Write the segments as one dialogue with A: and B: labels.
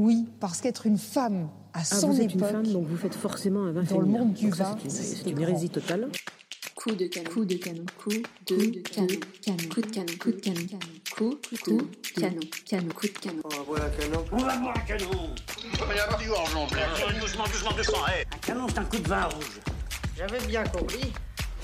A: Oui, parce qu'être une femme à
B: Ah,
A: son
B: vous êtes
A: époque,
B: une femme, donc vous faites forcément un vin
A: dans le monde du vin,
B: c'est une- hérésie totale.
C: Coup de canon. Coup de canon. Coup de canon. Canon. Coup de canon. Coup de canon. Coup de canon. Canon. Coup de canon.
D: On va boire un canon.
E: On va boire un canon y avoir du en plein. Doucement, doucement, doucement,
D: Un canon, c'est un coup de vin rouge. J'avais bien compris.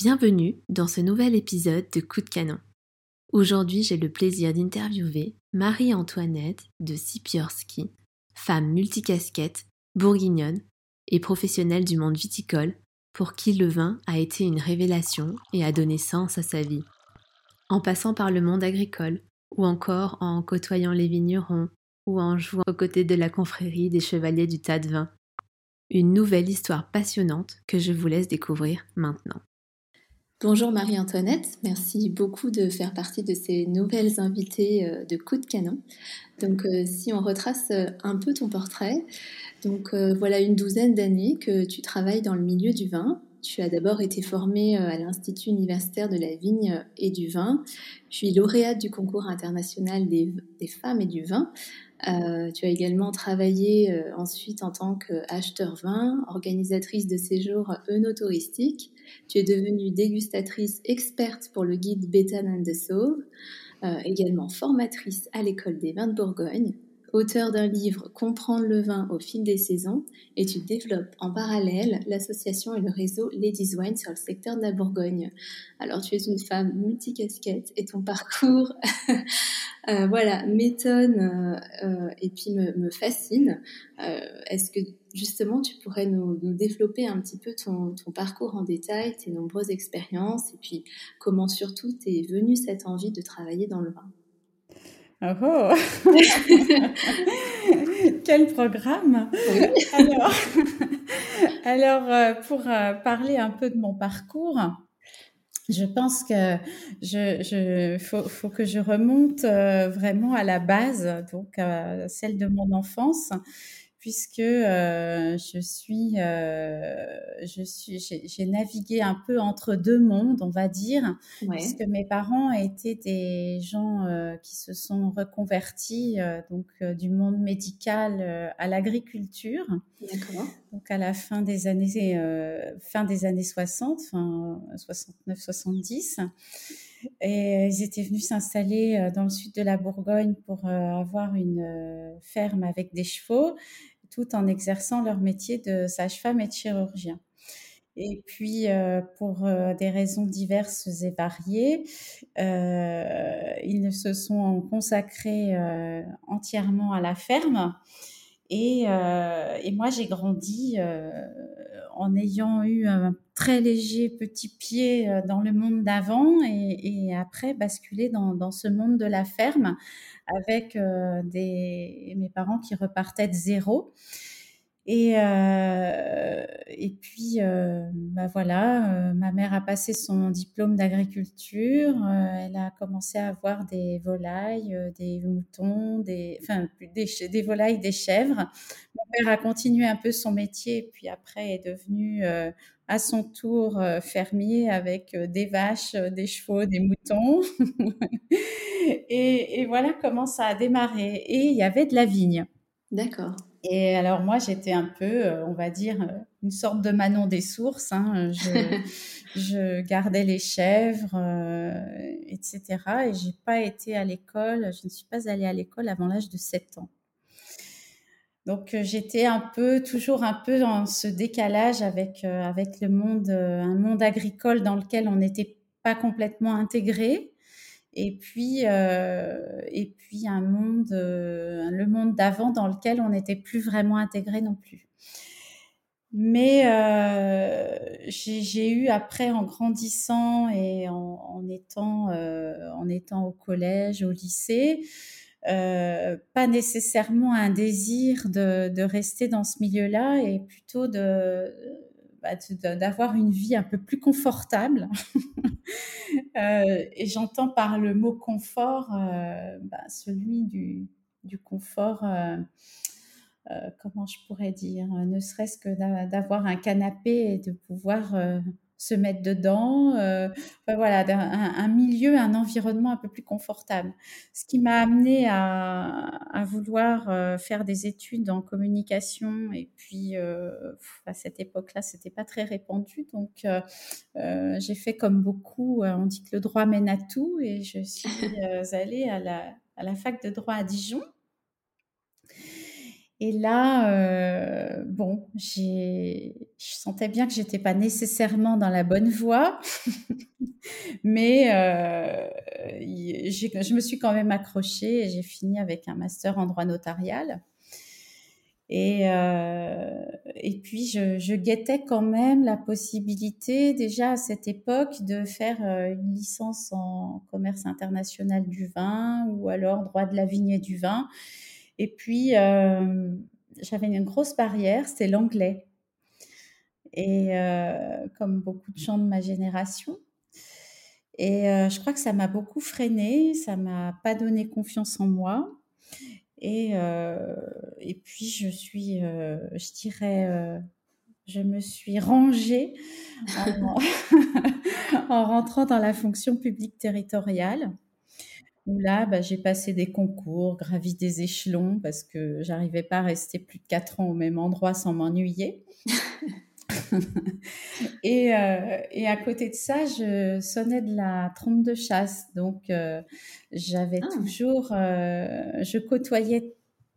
C: Bienvenue dans ce nouvel épisode de Coup de canon. Aujourd'hui, j'ai le plaisir d'interviewer Marie-Antoinette de Sipiorski, femme multicasquette, bourguignonne et professionnelle du monde viticole, pour qui le vin a été une révélation et a donné sens à sa vie. En passant par le monde agricole, ou encore en côtoyant les vignerons, ou en jouant aux côtés de la confrérie des chevaliers du tas de vin. Une nouvelle histoire passionnante que je vous laisse découvrir maintenant. Bonjour Marie-Antoinette, merci beaucoup de faire partie de ces nouvelles invitées euh, de Coup de Canon. Donc euh, si on retrace euh, un peu ton portrait, donc voilà une douzaine d'années que tu travailles dans le milieu du vin. Tu as d'abord été formée euh, à l'Institut universitaire de la vigne et du vin, puis lauréate du concours international des, femmes et du vin. Euh, tu as également travaillé euh, ensuite en tant qu'acheteur vin, organisatrice de séjours œnotouristiques. Tu es devenue dégustatrice experte pour le guide Béthane and the Sauve, euh, également formatrice à l'école des vins de Bourgogne, auteur d'un livre Comprendre le vin au fil des saisons, et tu développes en parallèle l'association et le réseau Ladies Wine sur le secteur de la Bourgogne. Alors tu es une femme multicasquette et ton parcours, euh, voilà, m'étonne euh, et puis me, me fascine. Euh, Est-ce que justement tu pourrais nous, nous développer un petit peu ton, ton, parcours en détail, tes nombreuses expériences, et puis comment surtout t'es venue cette envie de travailler dans le vin?
F: Oh, oh. Quel programme
C: oui.
F: Alors, alors euh, pour euh, parler un peu de mon parcours, je pense que je, je faut, faut, que je remonte euh, vraiment à la base, donc celle de mon enfance, puisque euh, je suis, euh, je suis, j'ai navigué un peu entre deux mondes, on va dire,
C: ouais.
F: puisque mes parents étaient des gens euh, qui se sont reconvertis euh, donc du monde médical à l'agriculture. Donc à la fin des années, euh, fin des années 60, fin 69-70. Et ils étaient venus s'installer dans le sud de la Bourgogne pour euh, avoir une ferme avec des chevaux, tout en exerçant leur métier de sage-femme et de chirurgien. Et puis, euh, pour euh, des raisons diverses et variées, euh, ils se sont consacrés euh, entièrement à la ferme. Et, euh, moi, j'ai grandi euh, en ayant eu un très léger petit pied euh, dans le monde d'avant et, après basculé dans, ce monde de la ferme avec euh, mes parents qui repartaient de zéro. Et, euh, puis, bah voilà, ma mère a passé son diplôme d'agriculture. elle a commencé à avoir des volailles, des moutons, des, enfin, des, volailles, des chèvres. Mon père a continué un peu son métier, puis après est devenu à son tour euh, fermier avec euh, des vaches, des chevaux, des moutons. et, et voilà comment ça a démarré. Et il y avait de la vigne.
C: D'accord.
F: Et alors moi, j'étais un peu, on va dire, une sorte de Manon des sources. Hein. Je, je, gardais les chèvres, euh, etc. Et j'ai pas été à l'école. Je ne suis pas allée à l'école avant l'âge de 7 ans. Donc j'étais un peu, toujours un peu dans ce décalage avec euh, avec le monde, euh, un monde agricole dans lequel on n'était pas complètement intégré. Et puis euh, et puis un monde euh, le monde d'avant dans lequel on n'était plus vraiment intégré non plus. Mais euh, j'ai eu après en grandissant et en, étant euh, en étant au collège au lycée pas nécessairement un désir de, rester dans ce milieu-là et plutôt de bah, d'avoir une vie un peu plus confortable. euh, et j'entends par le mot confort euh, bah, celui du, du confort, euh, euh, comment je pourrais dire, ne serait-ce que d'avoir un canapé et de pouvoir se mettre dedans. Euh, voilà, un, un, milieu, un environnement un peu plus confortable. Ce qui m'a amené à, à vouloir euh, faire des études en communication. Et puis, euh, à cette époque-là, c'était pas très répandu. Donc, euh, euh, j'ai fait comme beaucoup. on dit que le droit mène à tout. Et je suis allée à la, à la fac de droit à Dijon. Et là, euh, bon, je sentais bien que j'étais pas nécessairement dans la bonne voie, mais euh, je me suis quand même accrochée et j'ai fini avec un master en droit notarial. Et, euh, puis, je, je, guettais quand même la possibilité, déjà à cette époque, de faire une licence en commerce international du vin ou alors droit de la vigne et du vin. Et puis, euh, j'avais une grosse barrière, c'était l'anglais. Et euh, comme beaucoup de gens de ma génération. Et euh, je crois que ça m'a beaucoup freinée, ça m'a pas donné confiance en moi. Et, et puis, je suis, je dirais, je me suis rangée en rentrant dans la fonction publique territoriale où là, bah, j'ai passé des concours, gravi des échelons parce que j'arrivais pas à rester plus de quatre ans au même endroit sans m'ennuyer. et, euh, et, à côté de ça, je sonnais de la trompe de chasse. Donc, euh, j'avais ah. toujours, euh, je côtoyais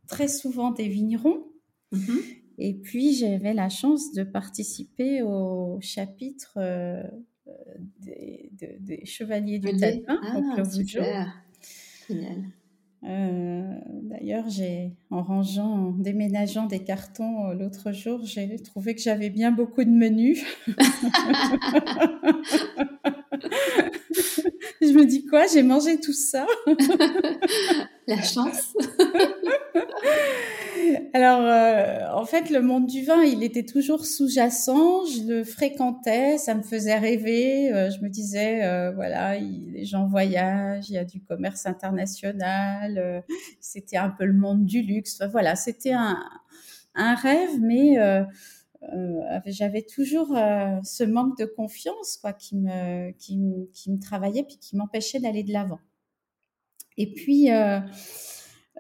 F: très souvent des vignerons. Mm-hmm. Et puis, j'avais la chance de participer au chapitre des, de, des, Chevaliers du Tapin
C: ah, au
F: Euh, D'ailleurs, j'ai, en rangeant, en déménageant des cartons euh, l'autre jour, j'ai trouvé que j'avais bien beaucoup de menus. Je me dis quoi J'ai mangé tout ça?
C: La chance
F: Alors, euh, en fait, le monde du vin, il était toujours sous-jacent. Je le fréquentais, ça me faisait rêver. Euh, je me disais, euh, voilà, il, les gens voyagent, il y a du commerce international. Euh, c'était un peu le monde du luxe. Enfin, voilà, c'était un, un, rêve, mais euh, j'avais toujours ce manque de confiance, quoi, qui me, qui, qui me travaillait puis qui m'empêchait d'aller de l'avant. Et puis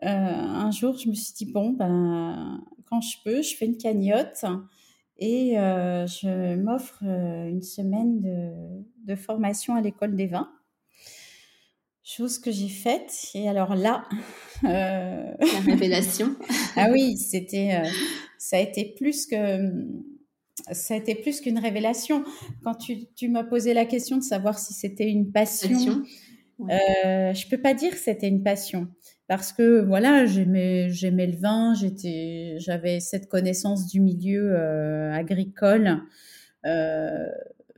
F: euh, un jour, je me suis dit, bon, ben, quand je peux, je fais une cagnotte et euh, je m'offre euh, une semaine de, de formation à l'école des vins. Chose que j'ai faite. Et alors là.
C: Euh... La révélation.
F: ah oui, c'était. Ça a été plus que. Ça a été plus qu'une révélation. Quand tu, tu m'as posé la question de savoir si c'était une passion, passion. Ouais. Euh, je peux pas dire que c'était une passion parce que voilà, j'aimais le vin, j'avais cette connaissance du milieu euh, agricole. Euh,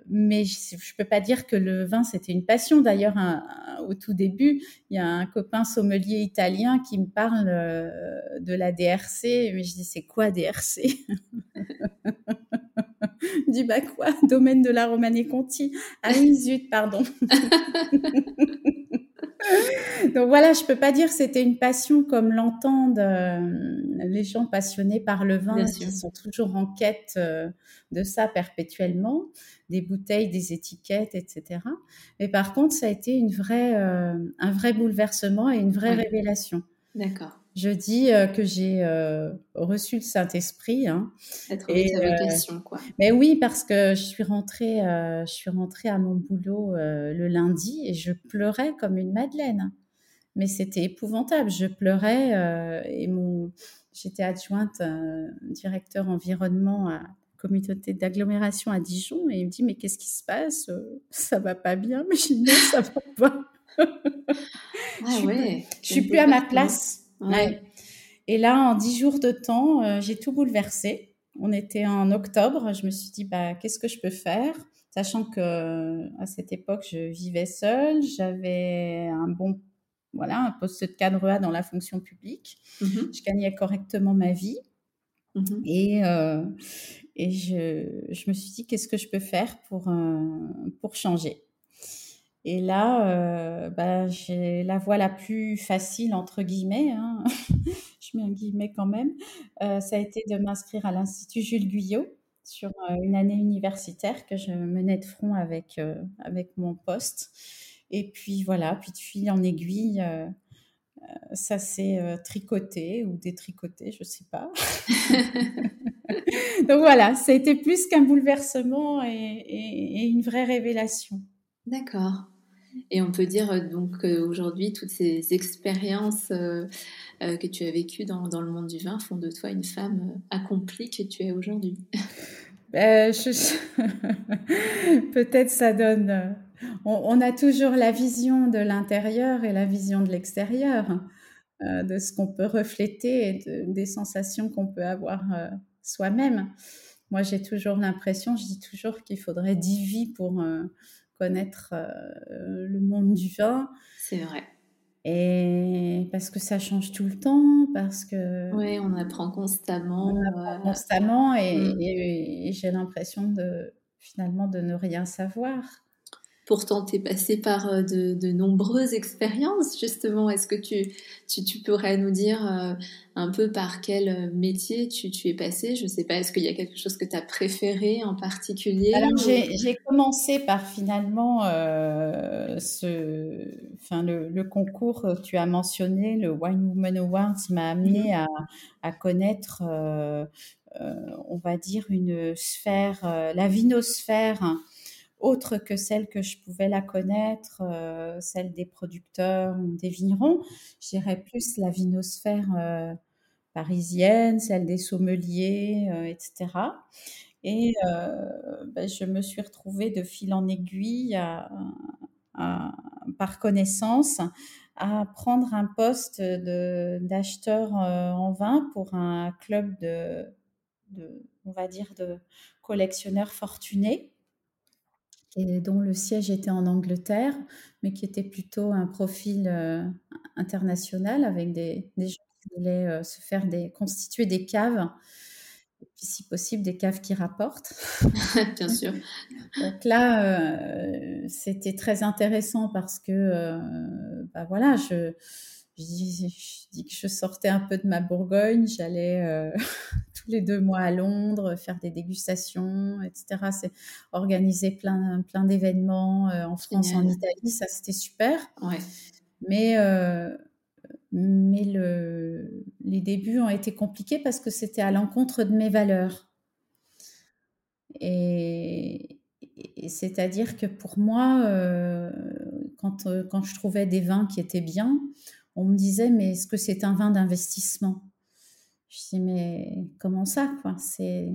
F: mais je, je peux pas dire que le vin c'était une passion. D'ailleurs, au tout début, il y a un copain sommelier italien qui me parle euh, de la DRC, mais je dis c'est quoi DRC dis bah quoi? Domaine de la Romanée Conti. Ah oui, zut, pardon. Donc voilà, je peux pas dire que c'était une passion comme l'entendent euh, les gens passionnés par le vin, qui sont toujours en quête euh, de ça perpétuellement, des bouteilles, des étiquettes, etc. Mais par contre, ça a été une vraie, euh, un vrai bouleversement et une vraie ouais. révélation.
C: D'accord.
F: Je dis euh, que j'ai euh, reçu le Saint-Esprit. Hein,
C: Être et, ta vocation, quoi.
F: Mais oui, parce que je suis rentrée, je suis rentrée à mon boulot le lundi et je pleurais comme une madeleine mais c'était épouvantable. Je pleurais euh, et mon, j'étais adjointe euh, directeur environnement à communauté d'agglomération à Dijon et il me dit mais qu'est-ce qui se passe? Ça va pas bien Mais je dis non, ça va pas.
C: ah je
F: ouais, je suis plus à ma place.
C: Ouais.
F: Et là, en dix jours de temps, euh, j'ai tout bouleversé. On était en octobre. Je me suis dit bah qu'est-ce que je peux faire? Sachant que à cette époque, je vivais seule, j'avais un bon voilà, un poste de cadre A dans la fonction publique.
C: Mhm.
F: Je gagnais correctement ma vie.
C: Mhm.
F: Et, euh, et je, je me suis dit, qu'est-ce que je peux faire pour, euh, pour changer? Et là, euh, bah, j'ai la voie la plus facile, entre guillemets, hein. je mets un guillemet quand même, euh, ça a été de m'inscrire à l'Institut Jules Guyot sur euh, une année universitaire que je menais de front avec, avec mon poste. Et puis voilà, puis de fil en aiguille, ça s'est tricoté ou détricoté, je sais pas. Donc voilà, ça a été plus qu'un bouleversement et une vraie révélation.
C: D'accord. Et on peut dire euh, donc qu'aujourd'hui, toutes ces expériences euh, euh, que tu as vécues dans, dans le monde du vin font de toi une femme euh, accomplie que tu es aujourd'hui.
F: Ben, Peut-être ça donne. euh, On, a toujours la vision de l'intérieur et la vision de l'extérieur, euh, de ce qu'on peut refléter et de- des sensations qu'on peut avoir euh, soi-même. Moi, j'ai toujours l'impression, je dis toujours qu'il faudrait dix vies pour euh, connaître euh, le monde du vin.
C: C'est vrai.
F: Et parce que ça change tout le temps, parce que
C: Oui, on apprend constamment.
F: on apprend constamment et,
C: Mm.
F: et- et j'ai l'impression de finalement de ne rien savoir.
C: Pourtant, tu es passé par euh, de, de nombreuses expériences, justement. Est-ce que tu, tu, tu pourrais nous dire euh, un peu par quel euh, métier tu, tu es passé? Je sais pas, est-ce qu'il y a quelque chose que tu as préféré en particulier
F: Alors
C: ou-
F: j'ai commencé par finalement euh, ce, enfin le, le concours que tu as mentionné, le Wine Woman Awards, m'a amené à, à connaître, euh, on va dire une sphère, la vinosphère hein, autre que celle que je pouvais la connaître, euh, celle des producteurs ou des vignerons. Je dirais plus la vinosphère euh, parisienne, celle des sommeliers, etc. Et euh, ben, je me suis retrouvée de fil en aiguille, par connaissance, à prendre un poste d'acheteur en vin pour un club de, on va dire, de collectionneurs fortunés et dont le siège était en Angleterre, mais qui était plutôt un profil euh, international avec des, des gens qui voulaient euh, se faire des, constituer des caves, et puis si possible des caves qui rapportent.
C: Bien sûr.
F: Donc là, euh, c'était très intéressant parce que, bah voilà, je, je, dis, je dis que je sortais un peu de ma Bourgogne, j'allais euh, tous les deux mois à Londres faire des dégustations, etc. C'est organiser plein, plein d'événements euh, en France, en. Italie, ça c'était super.
C: Ouais.
F: Mais, euh, mais le, les débuts ont été compliqués parce que c'était à l'encontre de mes valeurs. Et, et c'est-à-dire que pour moi, quand, quand je trouvais des vins qui étaient bien, on me disait, mais est-ce que c'est un vin d'investissement? Je dis, mais comment ça quoi? C'est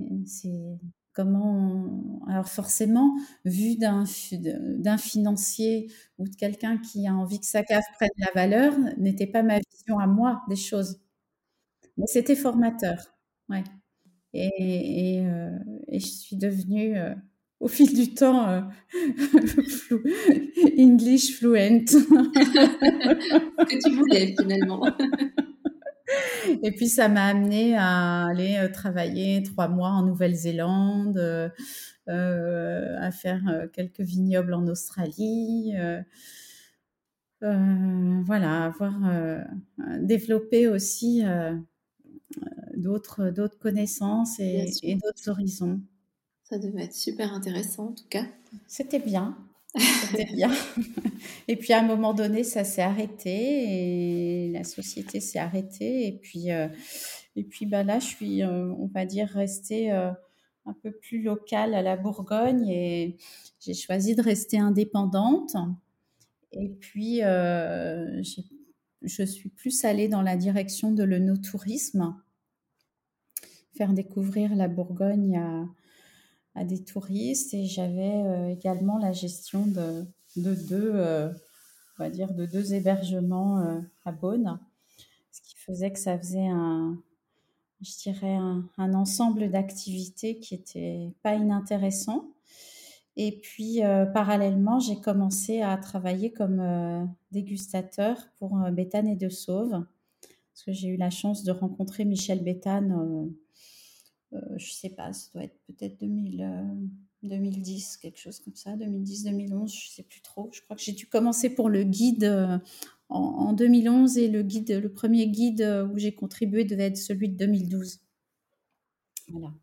F: comment Alors forcément, vu d'un fi- d'un financier ou de quelqu'un qui a envie que sa cave prenne la valeur, n'était pas ma vision à moi des choses. Mais c'était formateur, ouais. Et, euh, je suis devenue, euh, au fil du temps, euh, English fluent.
C: Que tu voulais finalement.
F: Et puis ça m'a amené à aller euh, travailler trois mois en Nouvelle-Zélande, euh, euh, à faire quelques vignobles en Australie. voilà, avoir développé aussi d'autres d'autres connaissances et d'autres horizons.
C: Ça devait être super intéressant en tout cas.
F: C'était bien. C'était bien. Et puis à un moment donné, ça s'est arrêté et la société s'est arrêtée. Et puis, euh, et puis bah là, je suis, euh, on va dire, restée euh, un peu plus locale à la Bourgogne et j'ai choisi de rester indépendante. Et puis, je suis plus allée dans la direction de l'œnotourisme, faire découvrir la Bourgogne à, des touristes et j'avais euh, également la gestion de, de deux, euh, on va dire, de deux hébergements euh, à Beaune, ce qui faisait que ça faisait un, je dirais, un, ensemble d'activités qui était pas inintéressant. Et puis, parallèlement, j'ai commencé à travailler comme dégustateur pour Béthane et de Sauve. Parce que j'ai eu la chance de rencontrer Michel Béthane, je ne sais pas, ça doit être peut-être 2010, quelque chose comme ça, 2010, 2011, je ne sais plus trop. Je crois que j'ai dû commencer pour le guide en, 2011 et le guide, le premier guide euh, où j'ai contribué devait être celui de 2012. Voilà.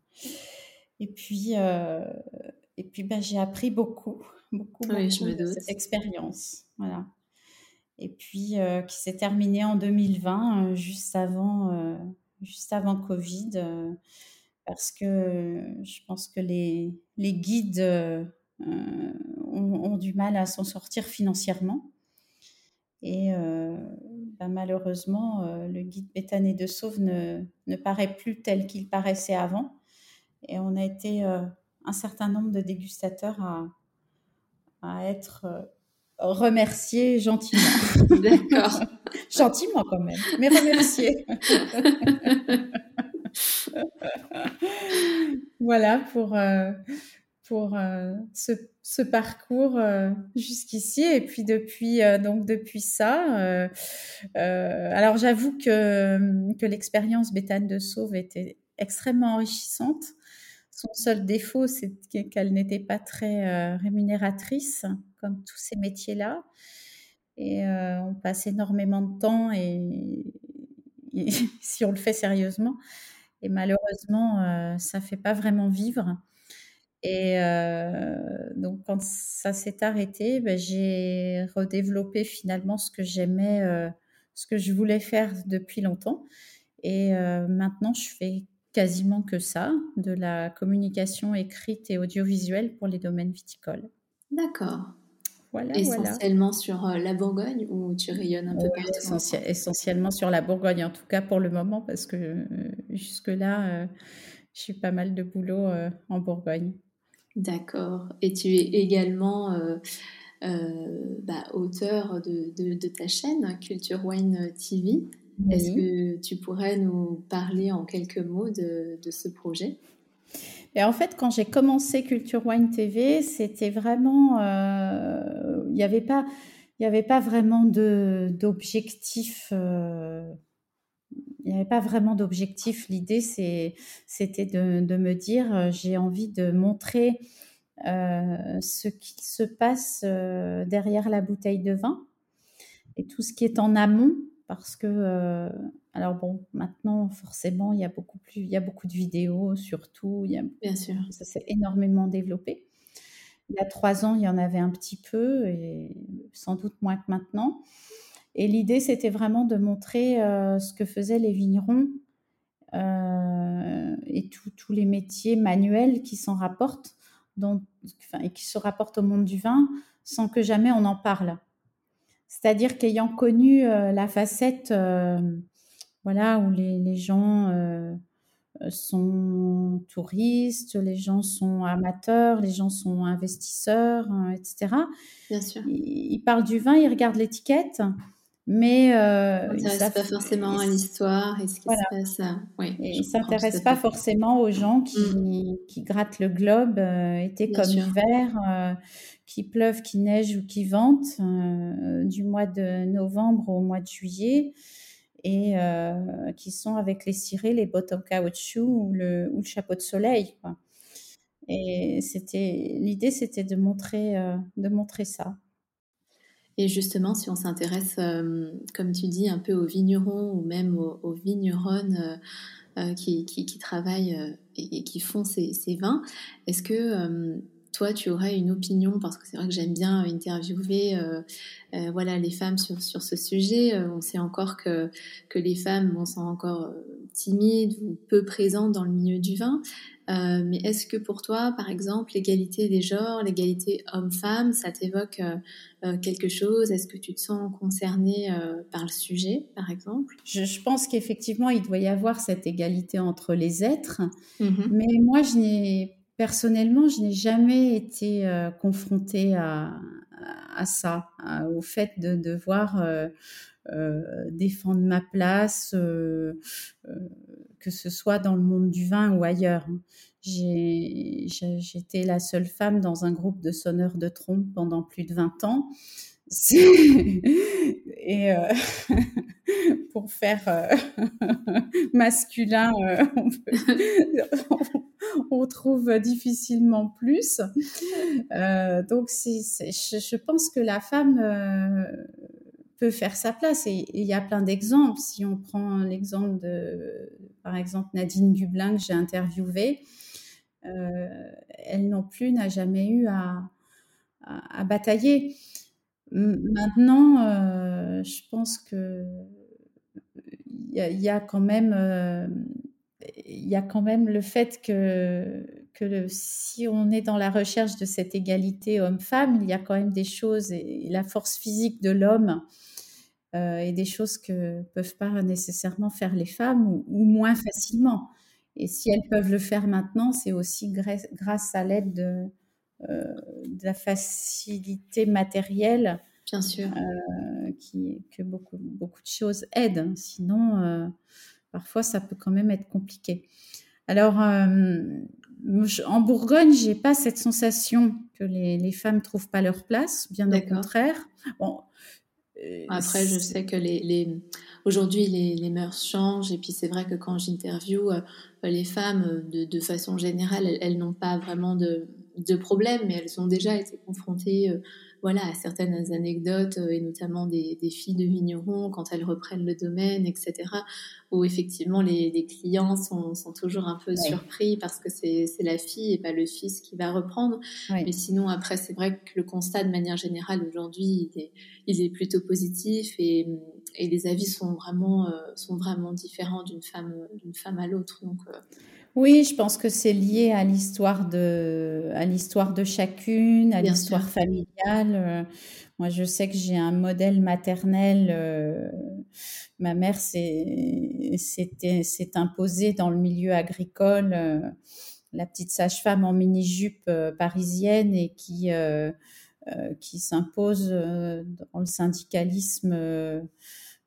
F: Et puis, euh, et puis ben, j'ai appris beaucoup, beaucoup,
C: oui, je me
F: de cette expérience. Voilà. Et puis, euh, qui s'est terminée en 2020, juste avant, juste avant Covid, parce que je pense que les, les guides ont, du mal à s'en sortir financièrement. Et euh, bah, malheureusement, euh, le guide bétané de Sauve ne, ne paraît plus tel qu'il paraissait avant. Et on a été euh, un certain nombre de dégustateurs à, à être remerciés gentiment.
C: D'accord.
F: gentiment quand même, mais remerciés. voilà pour, pour ce ce parcours euh, jusqu'ici. Et puis depuis euh, donc depuis ça euh, alors j'avoue que que l'expérience Béthane de Sauve était extrêmement enrichissante. Son seul défaut c'est qu'elle n'était pas très rémunératrice comme tous ces métiers là et on passe énormément de temps et si on le fait sérieusement et malheureusement ça fait pas vraiment vivre et euh, donc, quand ça s'est arrêté, ben, j'ai redéveloppé finalement ce que j'aimais, euh, ce que je voulais faire depuis longtemps. Et euh, maintenant, je fais quasiment que ça, de la communication écrite et audiovisuelle pour les domaines viticoles.
C: D'accord. Voilà, essentiellement sur la Bourgogne ou tu rayonnes un peu partout
F: Essentiellement sur la Bourgogne, en tout cas pour le moment, parce que jusque-là, je suis pas mal de boulot en Bourgogne.
C: D'accord. Et tu es également euh, euh, bah, auteur de, ta chaîne Culture Wine TV. Est-ce que tu pourrais nous parler en quelques mots de, ce projet?
F: Et en fait, quand j'ai commencé Culture Wine TV, c'était vraiment, euh, il n'y avait pas, il avait pas vraiment d'objectif il n'y avait pas vraiment d'objectif. L'idée, c'était de, me dire, euh, j'ai envie de montrer euh, ce qui se passe euh, derrière la bouteille de vin et tout ce qui est en amont, parce que, alors bon, maintenant, forcément, il y a beaucoup plus, il y a beaucoup de vidéos, surtout, il y a,
C: Bien sûr.
F: ça s'est énormément développé. Il y a trois ans, il y en avait un petit peu, et sans doute moins que maintenant. Et l'idée, c'était vraiment de montrer euh, ce que faisaient les vignerons euh, et tous les métiers manuels qui s'en rapportent, et qui se rapportent au monde du vin, sans que jamais on en parle. C'est-à-dire qu'ayant connu euh, la facette, voilà, où les, gens sont touristes, les gens sont amateurs, les gens sont investisseurs, etc.
C: Bien sûr.
F: Ils, ils parlent du vin, ils regardent l'étiquette mais
C: euh, ne s'intéresse pas forcément à l'histoire et ce qui se passe.
F: Oui, et pas forcément aux gens qui, mm. qui grattent le globe euh, été comme hiver, euh, qui pleuve, qui neige ou qui vente euh, du mois de novembre au mois de juillet et qui sont avec les cirés, les bottes en caoutchouc ou le, ou le chapeau de soleil. Quoi. Et c'était l'idée, c'était de montrer, de montrer ça.
C: Et justement, si on s'intéresse, euh, comme tu dis, un peu aux vignerons ou même aux, vigneronnes euh, euh, qui, qui, travaillent et, qui font ces, ces vins, est-ce que toi, tu aurais une opinion, parce que c'est vrai que j'aime bien interviewer voilà, les femmes sur, sur ce sujet. on sait encore que, que les femmes sont encore timides ou peu présentes dans le milieu du vin. Euh, mais est-ce que pour toi, par exemple, l'égalité des genres, l'égalité homme-femme, ça t'évoque euh, euh, quelque chose? Est-ce que tu te sens concerné par le sujet, par exemple?
F: Je, pense qu'effectivement, il doit y avoir cette égalité entre les êtres. Mm-hmm. Mais moi, je n'ai personnellement, je n'ai jamais été confrontée à, à ça, au fait de devoir défendre ma place que ce soit dans le monde du vin ou ailleurs. hein. J'étais la seule femme dans un groupe de sonneurs de trompe pendant plus de 20 ans. Et euh, pour faire euh, masculin, euh, on, trouve difficilement plus. Donc, je, pense que la femme peut faire sa place. Et il y a plein d'exemples. Si on prend l'exemple de, par exemple, Nadine Dublin que j'ai interviewée, euh, elle non plus n'a jamais eu à, à- batailler. Maintenant, euh, je pense que il y a quand même, euh, il y a quand même le fait que, que le- si on est dans la recherche de cette égalité homme-femme, il y a quand même des choses et la force physique de l'homme euh, et des choses que peuvent pas nécessairement faire les femmes ou, ou moins facilement. Et si elles peuvent le faire maintenant, c'est aussi grâce, grâce à l'aide de, euh, de la facilité matérielle
C: Bien sûr.
F: euh, qui, que beaucoup, beaucoup de choses aident. Sinon, euh, parfois, ça peut quand même être compliqué. Alors, euh, en Bourgogne, j'ai pas cette sensation que les, les femmes trouvent pas leur place, bien au contraire. Bon, euh,
C: Après, je sais que les, les... aujourd'hui, les, les mœurs changent. Et puis, c'est vrai que quand j'interviewe euh, les femmes, euh, de, de façon générale, elles, elles n'ont pas vraiment de, de problème, mais elles ont déjà été confrontées euh, voilà, à certaines anecdotes, euh, et notamment des, des filles de vignerons quand elles reprennent le domaine, etc., où effectivement les, les clients sont, sont toujours un peu
F: Ouais.
C: surpris parce que c'est la fille et pas le fils qui va reprendre.
F: Ouais.
C: Mais sinon, après, c'est vrai que le constat de manière générale aujourd'hui, il est, il est plutôt positif et, et les avis sont vraiment, euh, sont vraiment différents d'une femme, femme à l'autre. Donc, euh,
F: Oui, je pense que c'est lié à l'histoire de, à l'histoire de chacune, à l'histoire familiale. Euh, Moi, je sais que j'ai un modèle maternel. euh, ma mère s'est, imposée dans le milieu agricole, euh, la petite sage-femme en mini-jupe euh, parisienne et qui, qui s'impose dans le syndicalisme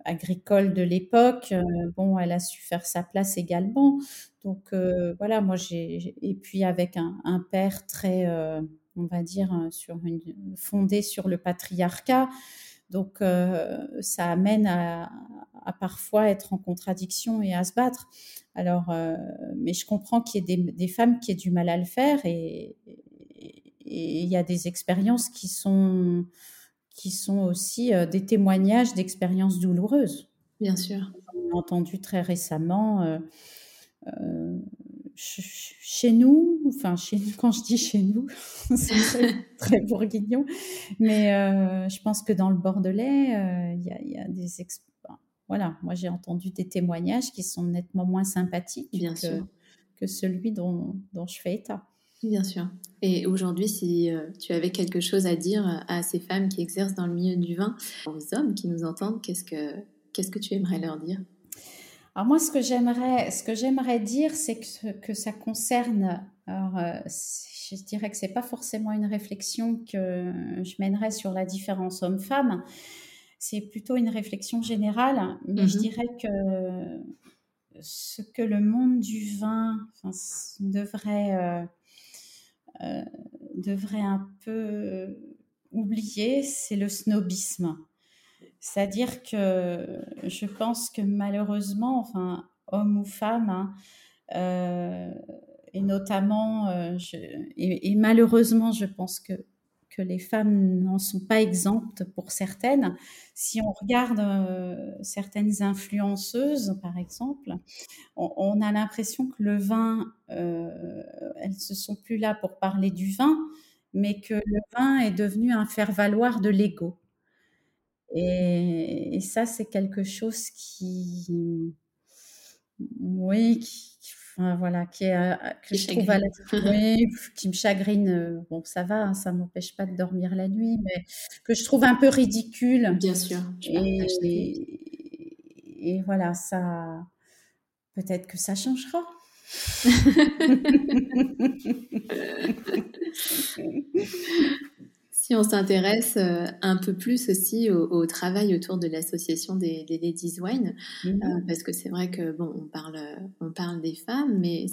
F: agricole de l'époque. Euh, bon, elle a su faire sa place également. Donc euh, voilà, moi j'ai et puis avec un, père très, euh, on va dire, sur une, fondé sur le patriarcat. Donc ça amène à, parfois être en contradiction et à se battre. Alors, mais je comprends qu'il y ait des, femmes qui aient du mal à le faire et il y a des expériences qui sont qui sont aussi euh, des témoignages d'expériences douloureuses.
C: bien sûr.
F: On a entendu très récemment euh, euh, ch- ch- chez nous, enfin chez nous, quand je dis chez nous, c'est très, bourguignon, mais euh, je pense que dans le Bordelais, euh, il y, a, il y a des ex- ben, voilà, moi j'ai entendu des témoignages qui sont nettement moins sympathiques
C: Bien
F: que,
C: sûr.
F: que celui dont, dont je fais état.
C: Bien sûr. Et aujourd'hui, si euh, tu avais quelque chose à dire à ces femmes qui exercent dans le milieu du vin, aux hommes qui nous entendent, qu'est-ce que, qu'est-ce que tu aimerais leur dire?
F: Alors moi, ce que j'aimerais, ce que j'aimerais dire, c'est que, que ça concerne. Alors, euh, je dirais que c'est pas forcément une réflexion que je mènerais sur la différence homme-femme. C'est plutôt une réflexion générale, mais je
C: Mhm.
F: dirais que ce que le monde du vin enfin, devrait euh, euh, devrait un peu oublier, c'est le snobisme. C'est-à-dire que je pense que malheureusement, enfin, homme ou femme, hein, euh, et notamment, euh, et malheureusement, je pense que, que les femmes n'en sont pas exemptes pour certaines. Si on regarde euh, certaines influenceuses, par exemple, on, a l'impression que le vin, euh, elles ne sont plus là pour parler du vin, mais que le vin est devenu un faire-valoir de l'ego. Et, et ça, c'est quelque chose qui, oui, qui, qui- enfin, voilà, qui est, euh, que
C: Qui
F: je trouve à la-
C: chagrine.
F: oui, qui me chagrine. euh, Bon, ça va, hein, ça m'empêche pas de dormir la nuit, mais que je trouve un peu ridicule.
C: Bien sûr.
F: Et, et voilà, ça, peut-être que ça changera.
C: Si on s'intéresse euh, un peu plus aussi au, travail autour de l'association des, Ladies Wine, euh, mhm. parce que c'est vrai que bon, on parle, on parle des femmes, mais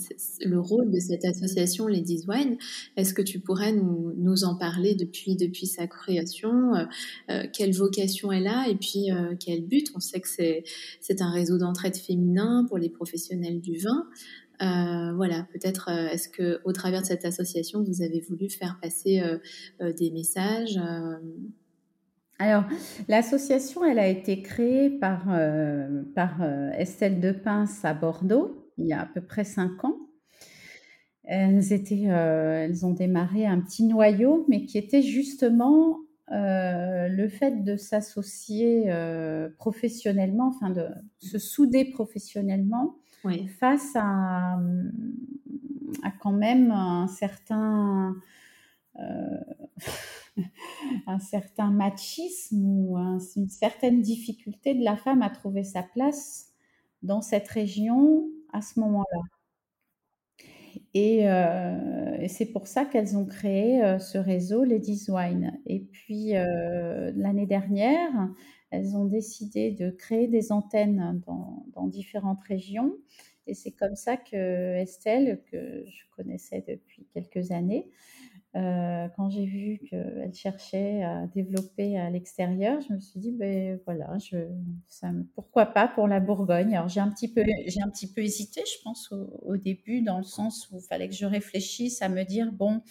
C: le rôle de cette association Ladies Wine, est-ce que tu pourrais nous, nous, en parler depuis, depuis sa création euh, Quelle vocation elle a et puis quel but? On sait que c'est un réseau d'entraide féminin pour les professionnels du vin. Euh, voilà, peut-être euh, est-ce que au travers de cette association, vous avez voulu faire passer euh, des messages
F: alors, l'association, elle a été créée par, par Estelle Depince à Bordeaux il y a à peu près cinq ans. Elles, étaient, elles ont démarré un petit noyau, mais qui était justement le fait de s'associer professionnellement, enfin de se souder professionnellement face à, quand même un certain, euh, un certain machisme ou une certaine difficulté de la femme à trouver sa place dans cette région à ce moment-là. Et, euh, c'est pour ça qu'elles ont créé euh, ce réseau Ladies Wine. Et puis l'année dernière, elles ont décidé de créer des antennes dans, différentes régions. Et c'est comme ça que Estelle, que je connaissais depuis quelques années, euh, quand j'ai vu qu'elle cherchait à développer à l'extérieur, je me suis dit, ben voilà, pourquoi pas pour la Bourgogne Alors j'ai un petit peu, j'ai un petit peu hésité, je pense au, début, dans le sens où il fallait que je réfléchisse à me dire, bon,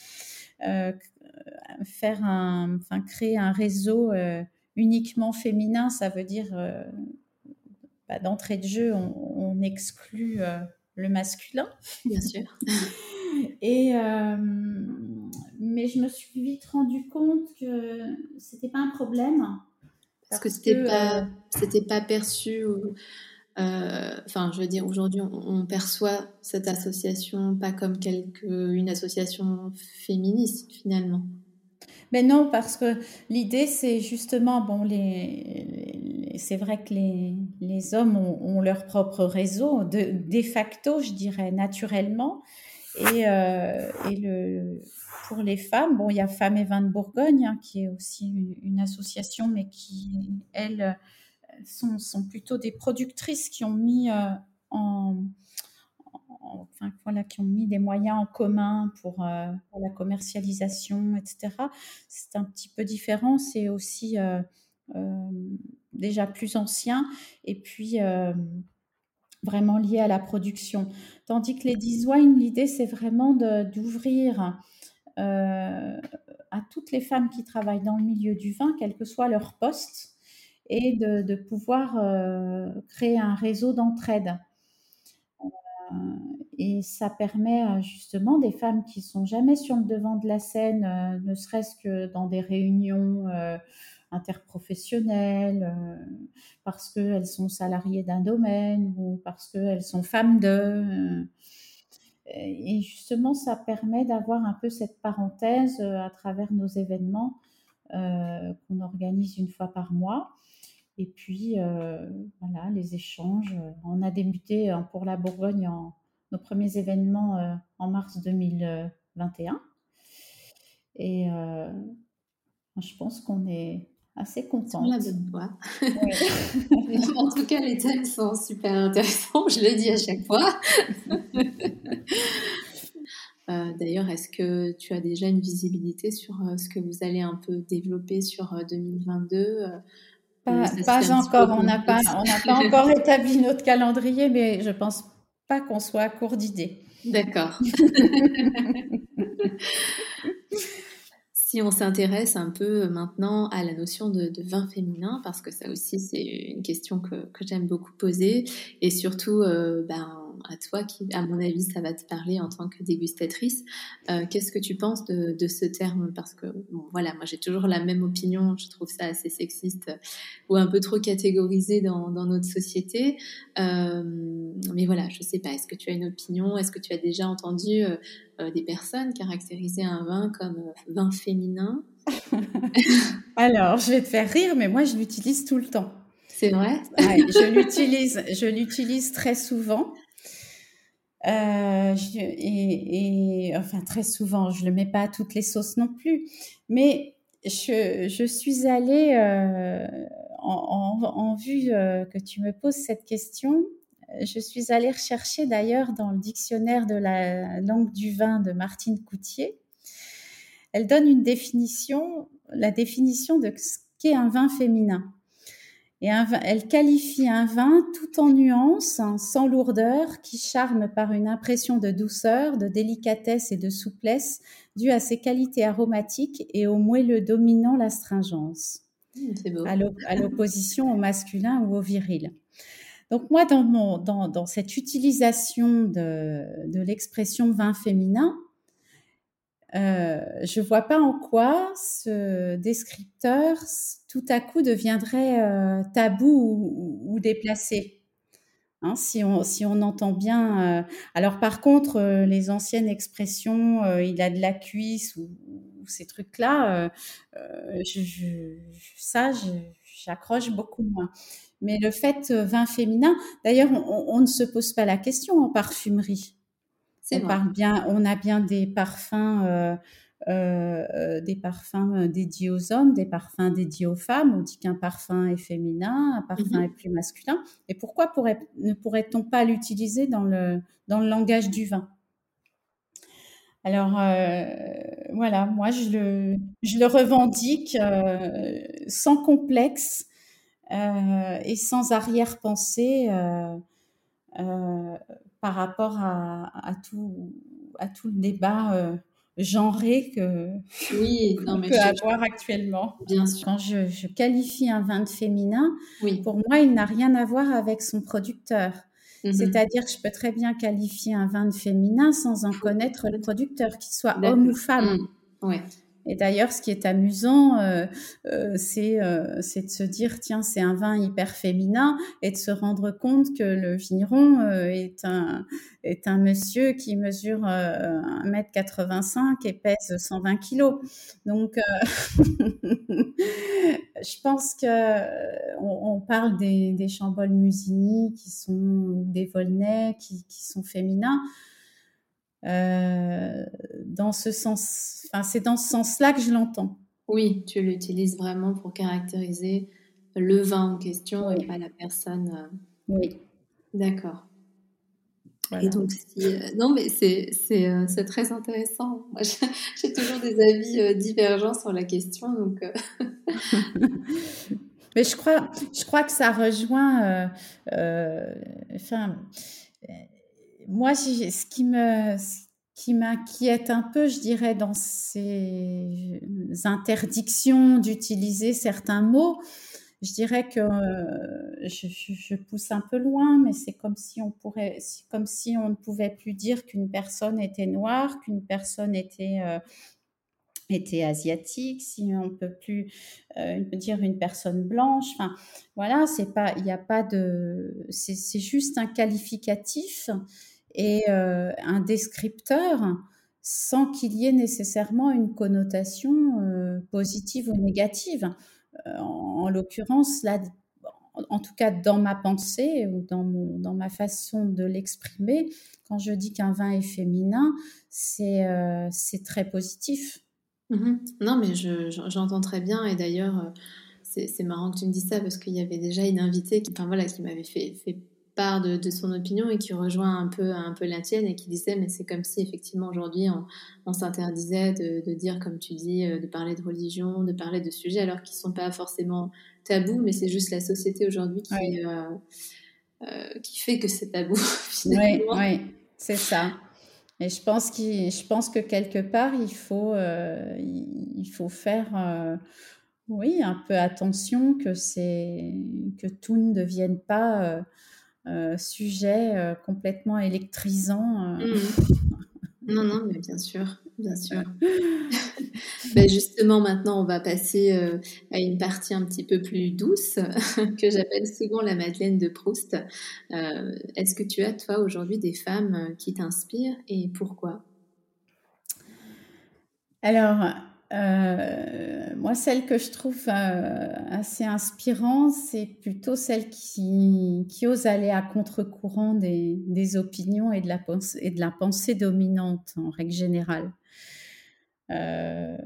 F: euh, faire un, enfin créer un réseau euh, uniquement féminin, ça veut dire euh, bah, d'entrée de jeu, on, exclut euh, le masculin.
C: Bien sûr.
F: Et, euh, mais je me suis vite rendu compte que c'était pas un problème.
C: Parce, que c'était pas, c'était pas perçu. Enfin, je veux dire, aujourd'hui, on, perçoit cette association pas comme quelque, une association féministe finalement.
F: Mais non, parce que l'idée, c'est justement, bon, les, c'est vrai que les, les hommes ont, leur propre réseau, de, de facto, je dirais, naturellement. Et, euh, et le, pour les femmes, bon, il y a Femmes et Vins de Bourgogne, hein, qui est aussi une, association, mais qui, elles, sont, sont, plutôt des productrices qui ont mis euh, en voilà, qui ont mis des moyens en commun pour, euh, la commercialisation, etc. C'est un petit peu différent. C'est aussi euh, euh, déjà plus ancien et puis vraiment lié à la production. Tandis que les design, l'idée, c'est vraiment d'ouvrir à toutes les femmes qui travaillent dans le milieu du vin, quel que soit leur poste, et de pouvoir créer un réseau d'entraide. Euh, et ça permet justement des femmes qui sont jamais sur le devant de la scène, euh, ne serait-ce que dans des réunions euh, interprofessionnelles, parce qu'elles sont salariées d'un domaine ou parce qu'elles sont femmes de. et justement, ça permet d'avoir un peu cette parenthèse à travers nos événements qu'on organise une fois par mois. Et puis, euh, voilà, les échanges. On a débuté hein, pour la Bourgogne en, nos premiers événements euh, en mars 2021. Et euh, je pense qu'on est assez content.
C: la bonne voie. en tout cas, les thèmes sont super intéressants. Je le dis à chaque fois. D'ailleurs, est-ce que tu as déjà une visibilité sur ce que vous allez un peu développer sur 2022
F: pas, encore, on n'a pas, on n'a pas encore établi notre calendrier, mais je pense pas qu'on soit à court d'idées.
C: D'accord. si on s'intéresse un peu maintenant à la notion de, vin féminin, parce que ça aussi c'est une question que, que j'aime beaucoup poser, et surtout, euh, ben, à toi qui, à mon avis, ça va te parler en tant que dégustatrice. Euh, qu'est-ce que tu penses de, ce terme? Parce que, bon, voilà, moi j'ai toujours la même opinion, je trouve ça assez sexiste ou un peu trop catégorisé dans, notre société. Euh, mais voilà, je sais pas, est-ce que tu as une opinion? Est-ce que tu as déjà entendu euh, des personnes caractériser un vin comme vin féminin?
F: Alors, je vais te faire rire, mais moi je l'utilise tout le temps.
C: C'est vrai?
F: je l'utilise, je l'utilise très souvent. Euh, et, enfin, très souvent, je ne le mets pas à toutes les sauces non plus. Mais je, suis allée, euh, en, vue euh, que tu me poses cette question, je suis allée rechercher d'ailleurs dans le dictionnaire de la langue du vin de Martine Coutier. Elle donne une définition, la définition de ce qu'est un vin féminin. Et un, elle qualifie un vin tout en nuances, hein, sans lourdeur, qui charme par une impression de douceur, de délicatesse et de souplesse due à ses qualités aromatiques et au moelleux dominant l'astringence,
C: mmh,
F: à l'opposition au masculin ou au viril. Donc moi, dans, mon, dans, dans cette utilisation de, de l'expression vin féminin, euh, je vois pas en quoi ce descripteur tout à coup deviendrait euh, tabou ou, déplacé. Hein, si, on, si on entend bien. Euh... Alors par contre, euh, les anciennes expressions, il a de la cuisse ou, ces trucs-là, ça, j'accroche beaucoup moins. Mais le fait vin féminin, d'ailleurs, on, ne se pose pas la question en parfumerie. On, parle bien, on a bien des parfums, euh, euh, des parfums dédiés aux hommes, des parfums dédiés aux femmes. On dit qu'un parfum est féminin, un parfum mmh. est plus masculin. Et pourquoi pourrait, ne pourrait-on pas l'utiliser dans le, dans le langage du vin? Alors euh, voilà, moi je le, je le revendique euh, sans complexe euh, et sans arrière-pensée euh, euh, par rapport à, à, tout, à tout le débat euh, genré que
C: oui, non,
F: peut avoir actuellement.
C: Bien sûr.
F: Quand je, je, qualifie un vin de féminin,
C: oui.
F: pour moi, il n'a rien à voir avec son producteur. Mm -hmm. C'est-à-dire que je peux très bien qualifier un vin de féminin sans en connaître le producteur, qu'il soit homme ou femme.
C: Ouais.
F: Et d'ailleurs, ce qui est amusant, euh, euh, c'est euh, de se dire, tiens, c'est un vin hyper féminin, et de se rendre compte que le vigneron est, un, monsieur qui mesure 1m85 et pèse 120 kilos. Donc, je pense que on, parle des, des Musigny qui sont des Volnay qui, qui sont féminins. Euh, dans ce sens, enfin, c'est dans ce sens-là que je l'entends.
C: Oui, tu l'utilises vraiment pour caractériser le vin en question oui. et pas la personne. euh,
F: Oui.
C: D'accord.
F: Voilà.
C: Et donc, si, euh, non, mais c'est c'est euh, c'est très intéressant. Moi, j'ai j'ai toujours des avis euh, divergents sur la question, donc.
F: Mais je crois, je crois que ça rejoint. enfin, moi, ce qui me, qui m'inquiète un peu, je dirais, dans ces interdictions d'utiliser certains mots, je dirais que euh, je, pousse un peu loin, mais c'est comme si on ne pouvait plus dire qu'une personne était noire, qu'une personne était euh, était asiatique, si on peut plus euh, dire une personne blanche. Enfin, voilà, c'est pas, il n'y a pas de, c'est juste un qualificatif et euh, un descripteur sans qu'il y ait nécessairement une connotation euh, positive ou négative. Euh, en, en l'occurrence, là, en, tout cas dans ma pensée ou dans, dans ma façon de l'exprimer, quand je dis qu'un vin est féminin, c'est euh, très positif.
C: Mhm. Non, mais je- je- j'entends très bien. Et d'ailleurs, c'est marrant que tu me dises ça parce qu'il y avait déjà une invitée qui, enfin, voilà, qui m'avait fait part de, de son opinion et qui rejoint un peu, un peu la tienne et qui disait, mais c'est comme si effectivement aujourd'hui on, on s'interdisait de, de dire, comme tu dis, euh, de parler de religion, de parler de sujets alors qu'ils sont pas forcément tabous, mais c'est juste la société aujourd'hui qui, euh, euh, qui fait que c'est tabou finalement.
F: oui, c'est ça. Et je pense qu'il, je pense que quelque part, il faut, euh, il faut faire, oui, un peu attention que c'est, que tout ne devienne pas euh, euh, sujet euh, complètement électrisant. euh.
C: Mhm. Non, non, mais bien sûr, bien sûr. Ben justement, maintenant, on va passer à une partie un petit peu plus douce que j'appelle souvent la Madeleine de Proust. Est-ce que tu as, toi, aujourd'hui, des femmes qui t'inspirent et pourquoi?
F: Alors, euh, moi, celle que je trouve euh, assez inspirante, c'est plutôt celle qui, qui ose aller à contre-courant des, des opinions et de, la pensée, et de la pensée dominante en règle générale. Euh,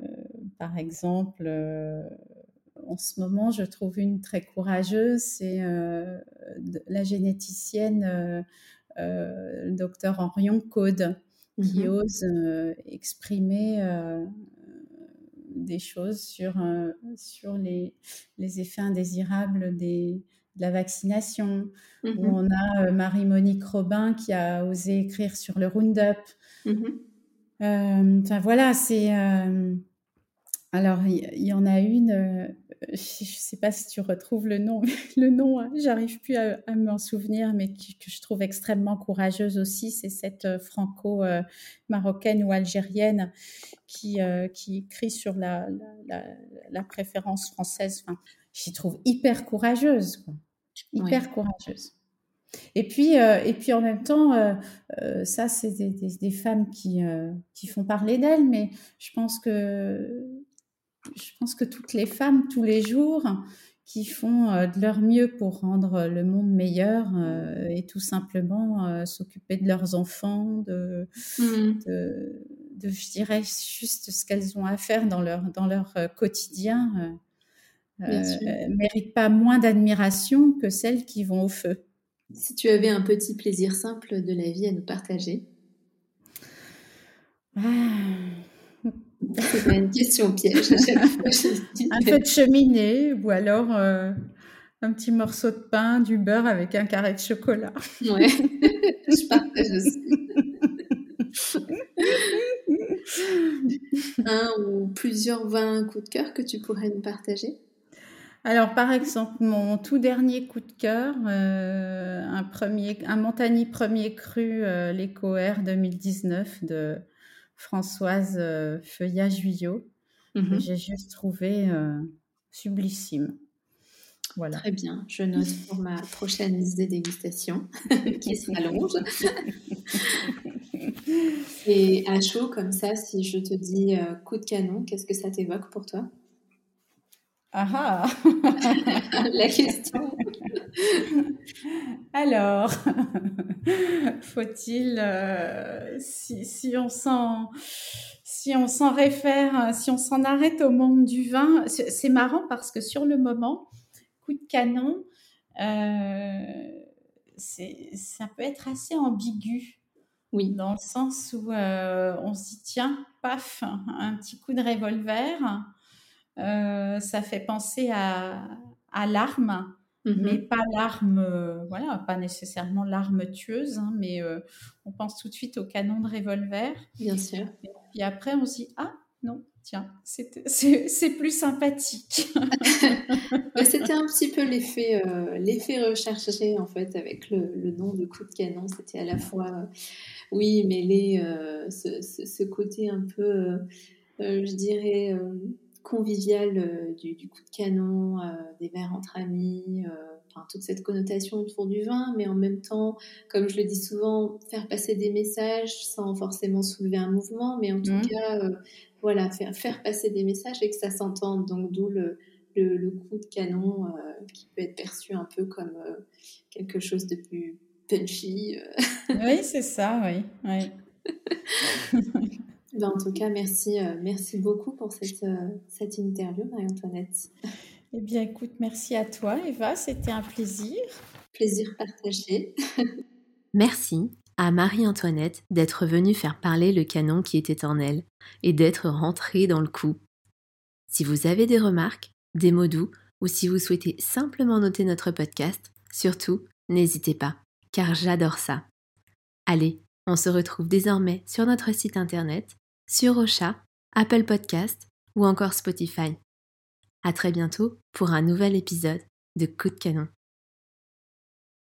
F: par exemple, en ce moment, je trouve une très courageuse, c'est la généticienne le docteur Henrion Code, qui mhm. ose exprimer des choses sur, sur les, les, effets indésirables des, de la vaccination. Mhm. on a Marie-Monique Robin qui a osé écrire sur le Roundup. Mhm. Enfin voilà, c'est. alors, il y, en a une, je ne sais pas si tu retrouves le nom, le nom, hein, j'arrive plus à, m'en souvenir, mais que je trouve extrêmement courageuse aussi, c'est cette euh, franco-marocaine ou algérienne qui, euh, qui écrit sur la, la, préférence française. Enfin, j'y trouve hyper courageuse, hyper courageuse. Et puis, euh, et puis en même temps, ça, c'est des, des, femmes qui, qui font parler d'elles, mais je pense que je pense que toutes les femmes, tous les jours, qui font euh, de leur mieux pour rendre le monde meilleur euh, et tout simplement euh, s'occuper de leurs enfants, de, mmh. de, je dirais, juste ce qu'elles ont à faire dans leur, dans leur quotidien, ne méritent pas moins d'admiration que celles qui vont au feu.
C: Si tu avais un petit plaisir simple de la vie à nous partager
F: ah.
C: C'est pas une question piège.
F: un peu de cheminée ou alors euh, un petit morceau de pain, du beurre avec un carré de chocolat.
C: Ouais, je partage aussi. un ou plusieurs vins coup de cœur que tu pourrais nous partager?
F: Alors, par exemple, mon tout dernier coup de cœur, euh, un, premier, un Montagny premier cru, euh, l'Eco Air 2019 de Françoise euh, Feuillat-Juillot, que mhm. j'ai juste trouvé euh, sublissime.
C: Voilà. Très bien, je note pour ma prochaine liste de dégustation qui s'allonge. Et à chaud comme ça, si je te dis euh, coup de canon, qu'est-ce que ça t'évoque pour toi?
F: Ah ah
C: La question
F: Alors, faut-il, euh, si, on s'en, si on s'en réfère, si on s'en arrête au monde du vin, c'est marrant parce que sur le moment, coup de canon, euh, ça peut être assez ambigu.
C: Oui.
F: Dans le sens où euh, on se dit, tiens, paf, un petit coup de revolver, ça fait penser à, à l'arme. Mmh mais pas l'arme, euh, voilà, pas nécessairement l'arme tueuse, hein, mais euh, on pense tout de suite au canon de revolver.
C: Bien sûr.
F: Et après, on se dit, ah non, tiens, c'est plus sympathique.
C: C'était un petit peu l'effet euh, l'effet recherché, en fait, avec le, le, nom de coup de canon. C'était à la fois, oui, ce, ce, ce, côté un peu, je dirais convivial euh, du, coup de canon, euh, des verres entre amis, euh, enfin, toute cette connotation autour du vin, mais en même temps, comme je le dis souvent, faire passer des messages sans forcément soulever un mouvement, mais en tout mmh. cas, voilà, faire, faire passer des messages et que ça s'entende. Donc, d'où le, le, coup de canon qui peut être perçu un peu comme quelque chose de plus punchy.
F: oui, c'est ça, oui. oui.
C: Ben, en tout cas, merci, euh, merci beaucoup pour cette, euh, cette interview, Marie-Antoinette.
F: Eh bien, écoute, merci à toi, Eva. C'était un plaisir.
C: Plaisir partagé.
G: merci à Marie-Antoinette d'être venue faire parler le canon qui était en elle et d'être rentrée dans le coup. Si vous avez des remarques, des mots doux ou si vous souhaitez simplement noter notre podcast, surtout, n'hésitez pas, car j'adore ça. Allez, on se retrouve désormais sur notre site internet sur Ocha, Apple Podcast ou encore Spotify. À très bientôt pour un nouvel épisode de Coup de canon.